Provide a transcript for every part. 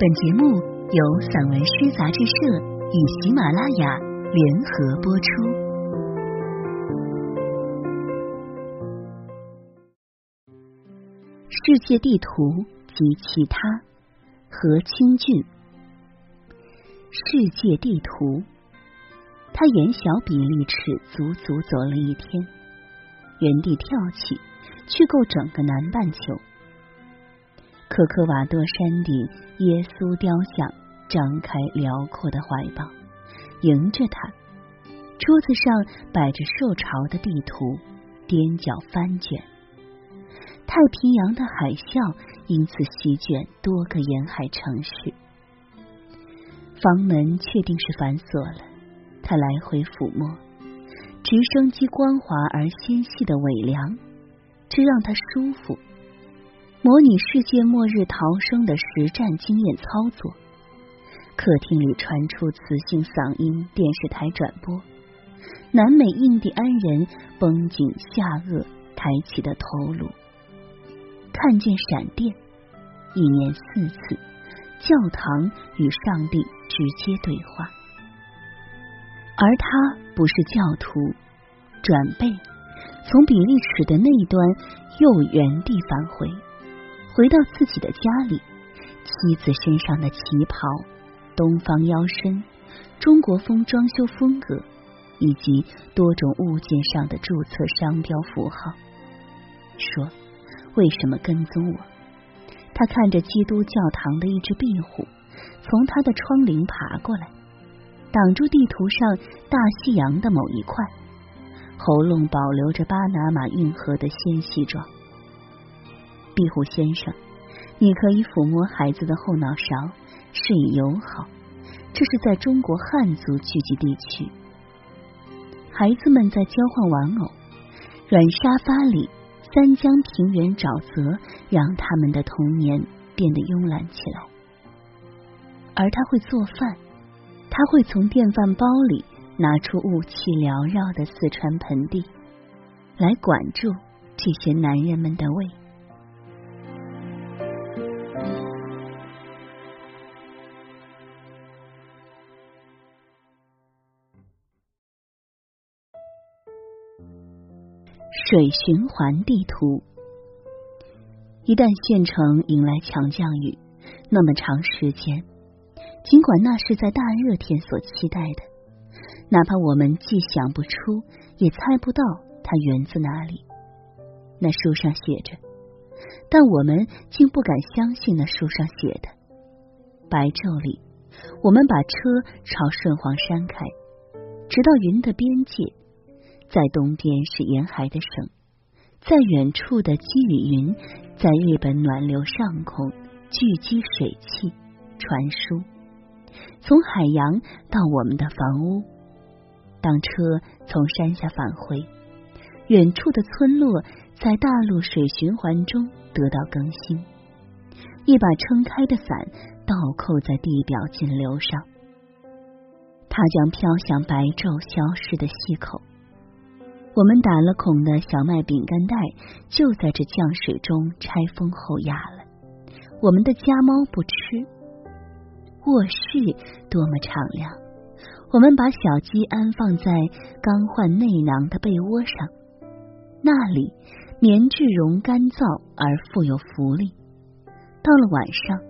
本节目由散文诗杂志社与喜马拉雅联合播出。世界地图及其他，何清俊。世界地图，他沿小比例尺足足走了一天，原地跳起，去够整个南半球。可可瓦多山顶，耶稣雕像张开辽阔的怀抱，迎着他。桌子上摆着受潮的地图，踮脚翻卷。太平洋的海啸因此席卷多个沿海城市。房门确定是反锁了，他来回抚摸直升机光滑而纤细的尾梁，这让他舒服。模拟世界末日逃生的实战经验操作。客厅里传出磁性嗓音，电视台转播南美印第安人绷紧下颚抬起的头颅，看见闪电，一年四次，教堂与上帝直接对话，而他不是教徒，转背从比利尺的那一端又原地返回。回到自己的家里，妻子身上的旗袍、东方腰身、中国风装修风格，以及多种物件上的注册商标符号，说：“为什么跟踪我？”他看着基督教堂的一只壁虎从他的窗棂爬过来，挡住地图上大西洋的某一块，喉咙保留着巴拿马运河的纤细状。壁虎先生，你可以抚摸孩子的后脑勺，示意友好。这是在中国汉族聚集地区，孩子们在交换玩偶。软沙发里，三江平原沼泽让他们的童年变得慵懒起来。而他会做饭，他会从电饭煲里拿出雾气缭绕的四川盆地，来管住这些男人们的胃。水循环地图，一旦县城迎来强降雨，那么长时间，尽管那是在大热天所期待的，哪怕我们既想不出，也猜不到它源自哪里。那书上写着，但我们竟不敢相信那书上写的。白昼里，我们把车朝顺黄山开，直到云的边界。在东边是沿海的省，在远处的积雨云，在日本暖流上空聚集水汽传输，从海洋到我们的房屋。当车从山下返回，远处的村落在大陆水循环中得到更新。一把撑开的伞倒扣在地表径流上，它将飘向白昼消失的溪口。我们打了孔的小麦饼干袋就在这降水中拆封后压了。我们的家猫不吃。卧室多么敞亮！我们把小鸡安放在刚换内囊的被窝上，那里棉质绒干燥而富有福利。到了晚上，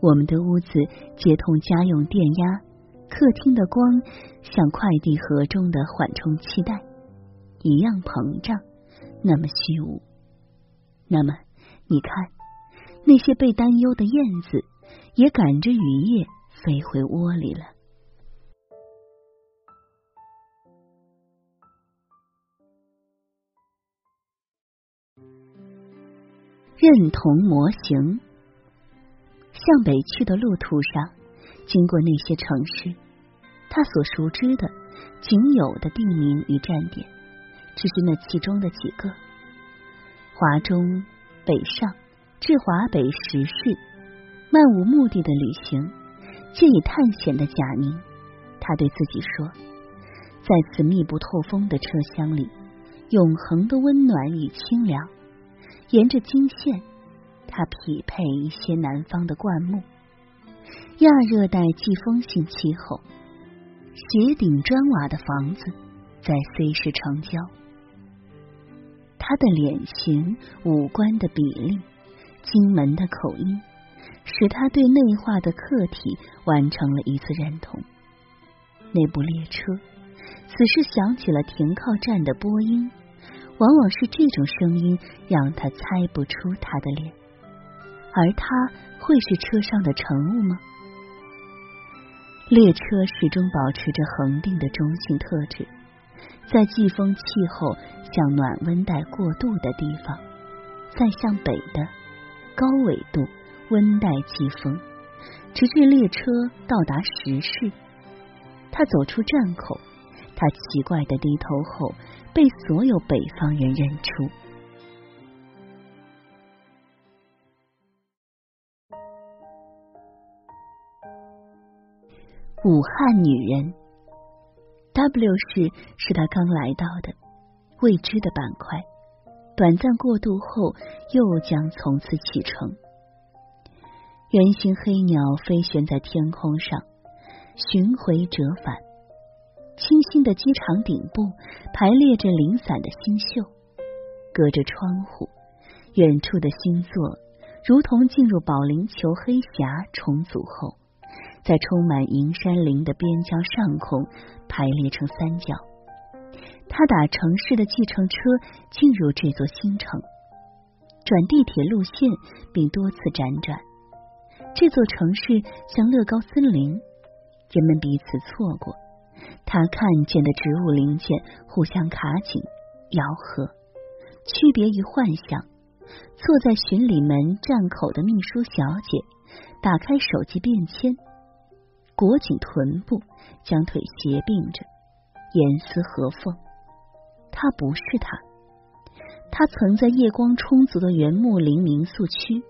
我们的屋子接通家用电压，客厅的光像快递盒中的缓冲气带。一样膨胀，那么虚无。那么，你看，那些被担忧的燕子也赶着雨夜飞回窝里了。认同模型，向北去的路途上，经过那些城市，他所熟知的仅有的地名与站点。只是那其中的几个，华中、北上至华北十市，漫无目的的旅行，借以探险的贾宁。他对自己说，在此密不透风的车厢里，永恒的温暖与清凉。沿着经线，他匹配一些南方的灌木，亚热带季风性气候，斜顶砖瓦的房子在 C 市城郊。他的脸型、五官的比例、金门的口音，使他对内化的客体完成了一次认同。那部列车，此时响起了停靠站的播音，往往是这种声音让他猜不出他的脸，而他会是车上的乘务吗？列车始终保持着恒定的中性特质，在季风气候向暖温带过渡的地方，在向北的高纬度温带季风，直至列车到达石室。他走出站口，他奇怪的低头后，被所有北方人认出。武汉女人，W 市是他刚来到的未知的板块，短暂过渡后又将从此启程。圆形黑鸟飞旋在天空上，巡回折返。清新的机场顶部排列着零散的星宿，隔着窗户，远处的星座如同进入保龄球黑匣重组后。在充满银山林的边疆上空排列成三角，他打城市的计程车进入这座新城，转地铁路线，并多次辗转。这座城市像乐高森林，人们彼此错过。他看见的植物零件互相卡紧、咬合，区别于幻想。坐在巡礼门站口的秘书小姐打开手机便签。裹紧臀部，将腿斜并着，严丝合缝。他不是他，他曾在夜光充足的原木林民宿区，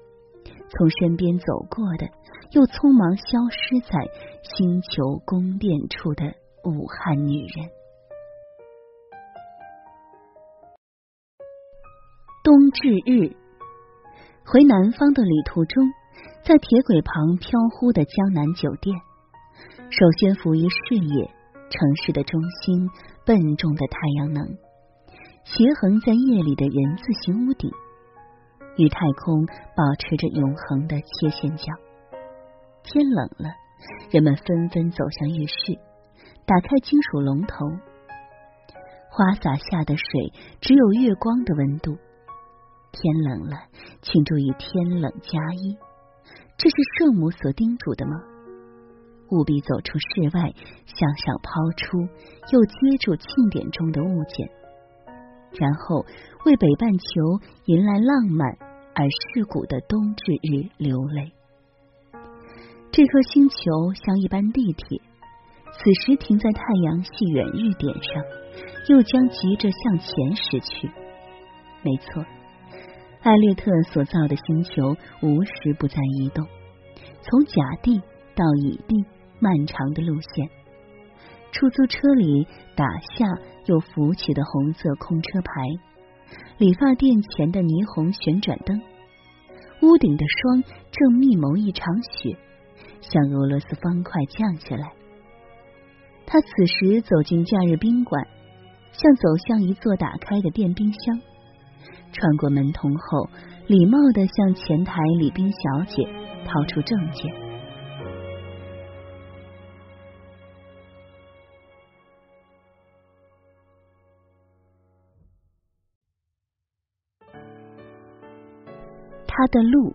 从身边走过的，又匆忙消失在星球宫殿处的武汉女人。冬至日，回南方的旅途中，在铁轨旁飘忽的江南酒店。首先浮于视野，城市的中心，笨重的太阳能，斜横在夜里的人字形屋顶，与太空保持着永恒的切线角。天冷了，人们纷纷走向浴室，打开金属龙头，花洒下的水只有月光的温度。天冷了，请注意天冷加衣，这是圣母所叮嘱的吗？务必走出室外，向上抛出，又接住庆典中的物件，然后为北半球迎来浪漫而世故的冬至日流泪。这颗星球像一班地铁，此时停在太阳系远日点上，又将急着向前驶去。没错，艾略特所造的星球无时不在移动，从甲地到乙地。漫长的路线，出租车里打下又浮起的红色空车牌，理发店前的霓虹旋转灯，屋顶的霜正密谋一场雪，向俄罗斯方块降下来。他此时走进假日宾馆，像走向一座打开的电冰箱，穿过门童后，礼貌的向前台礼宾小姐掏出证件。他的路，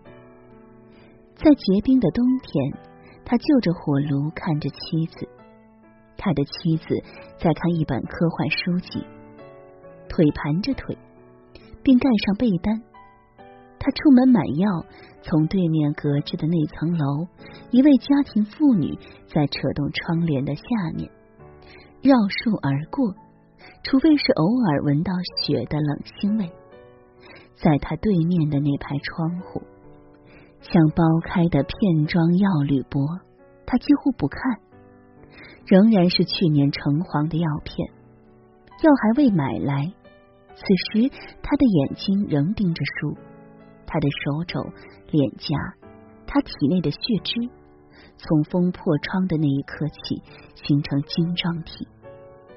在结冰的冬天，他就着火炉看着妻子。他的妻子在看一本科幻书籍，腿盘着腿，并盖上被单。他出门买药，从对面隔着的那层楼，一位家庭妇女在扯动窗帘的下面绕树而过，除非是偶尔闻到雪的冷腥味。在他对面的那排窗户，像剥开的片装药铝箔，他几乎不看，仍然是去年橙黄的药片，药还未买来。此时他的眼睛仍盯着书，他的手肘、脸颊，他体内的血脂，从风破窗的那一刻起形成晶状体，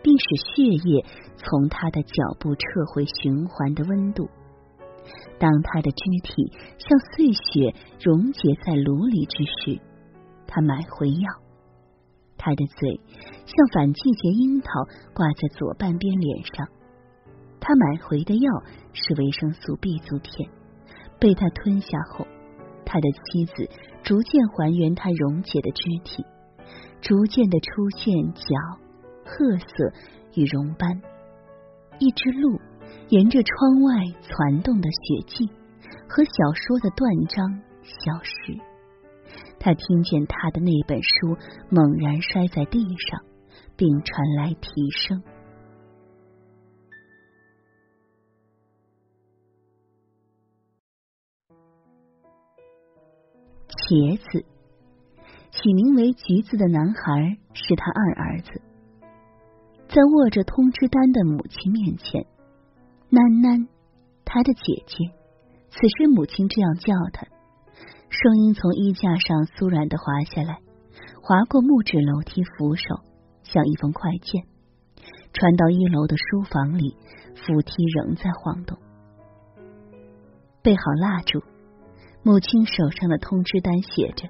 并使血液从他的脚部撤回循环的温度。当他的肢体像碎雪溶解在炉里之时，他买回药。他的嘴像反季节樱桃挂在左半边脸上。他买回的药是维生素 B 族片，被他吞下后，他的妻子逐渐还原他溶解的肢体，逐渐的出现脚、褐色与绒斑。一只鹿沿着窗外攒动的血迹和小说的断章消失。他听见他的那本书猛然摔在地上，并传来啼声。茄子，起名为橘子的男孩是他二儿子。在握着通知单的母亲面前，囡囡，他的姐姐。此时母亲这样叫他，声音从衣架上酥软的滑下来，滑过木质楼梯扶手，像一封快件，传到一楼的书房里。扶梯仍在晃动。备好蜡烛。母亲手上的通知单写着：“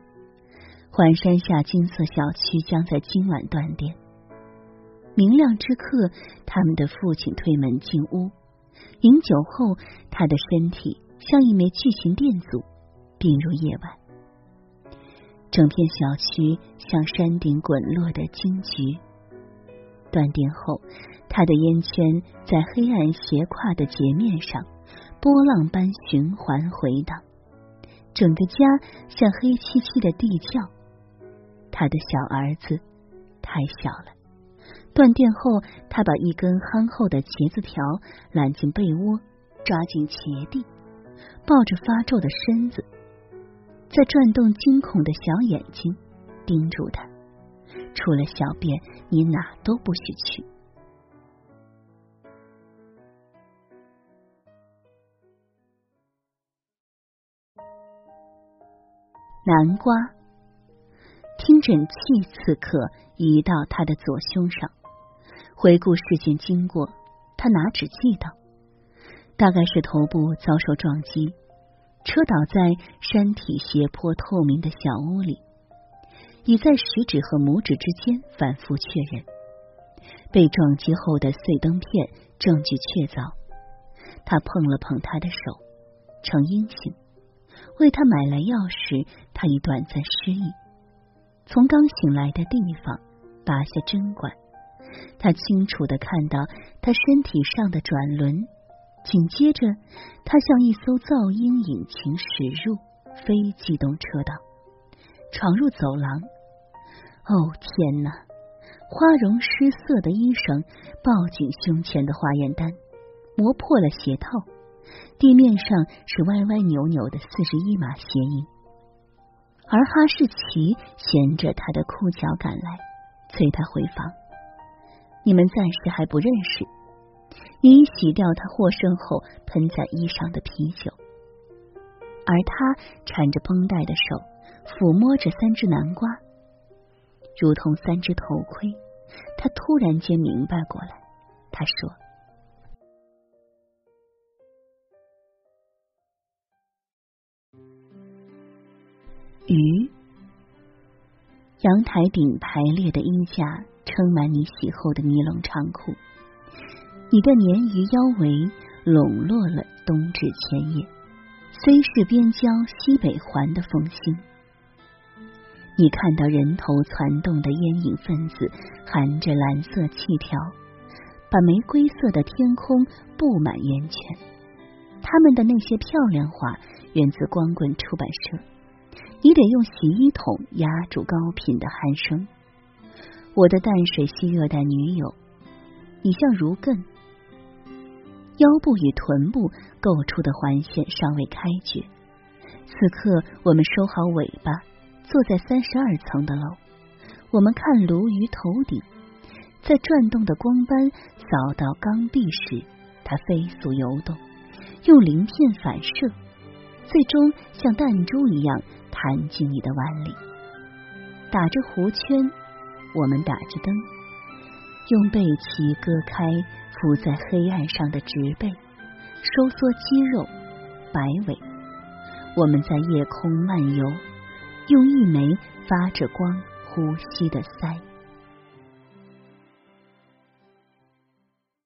环山下金色小区将在今晚断电。”明亮之刻，他们的父亲推门进屋，饮酒后，他的身体像一枚巨型电阻，并入夜晚。整片小区像山顶滚落的金桔。断电后，他的烟圈在黑暗斜跨的截面上波浪般循环回荡。整个家像黑漆漆的地窖。他的小儿子太小了。断电后，他把一根憨厚的茄子条揽进被窝，抓进茄蒂，抱着发皱的身子，在转动惊恐的小眼睛盯住他。除了小便，你哪都不许去。南瓜，听诊器此刻移到他的左胸上，回顾事件经过，他拿纸记道：大概是头部遭受撞击，车倒在山体斜坡透明的小屋里，已在食指和拇指之间反复确认。被撞击后的碎灯片证据确凿。他碰了碰他的手，呈阴性。为他买来药时，他已短暂失忆。从刚醒来的地方拔下针管，他清楚的看到他身体上的转轮。紧接着，他像一艘噪音引擎驶入非机动车道，闯入走廊。哦天哪！花容失色的医生抱紧胸前的化验单，磨破了鞋套。地面上是歪歪扭扭的四十一码鞋印，而哈士奇衔着他的裤脚赶来，催他回房。你们暂时还不认识。你已洗掉他获胜后喷在衣上的啤酒，而他缠着绷带的手抚摸着三只南瓜，如同三只头盔。他突然间明白过来，他说。鱼，阳台顶排列的衣架撑满你洗后的尼龙长裤，你的鲶鱼腰围笼络了冬至前夜，虽是边郊西北环的风星。你看到人头攒动的烟影分子，含着蓝色气条，把玫瑰色的天空布满烟圈。他们的那些漂亮话源自光棍出版社。你得用洗衣桶压住高频的鼾声。我的淡水溪热带女友，你像如艮，腰部与臀部构出的环线尚未开掘。此刻，我们收好尾巴，坐在三十二层的楼。我们看鲈鱼头顶，在转动的光斑扫到缸壁时，它飞速游动，用鳞片反射。最终像弹珠一样弹进你的碗里。打着弧圈，我们打着灯，用背鳍割开浮在黑暗上的植被，收缩肌肉，摆尾。我们在夜空漫游，用一枚发着光呼吸的鳃。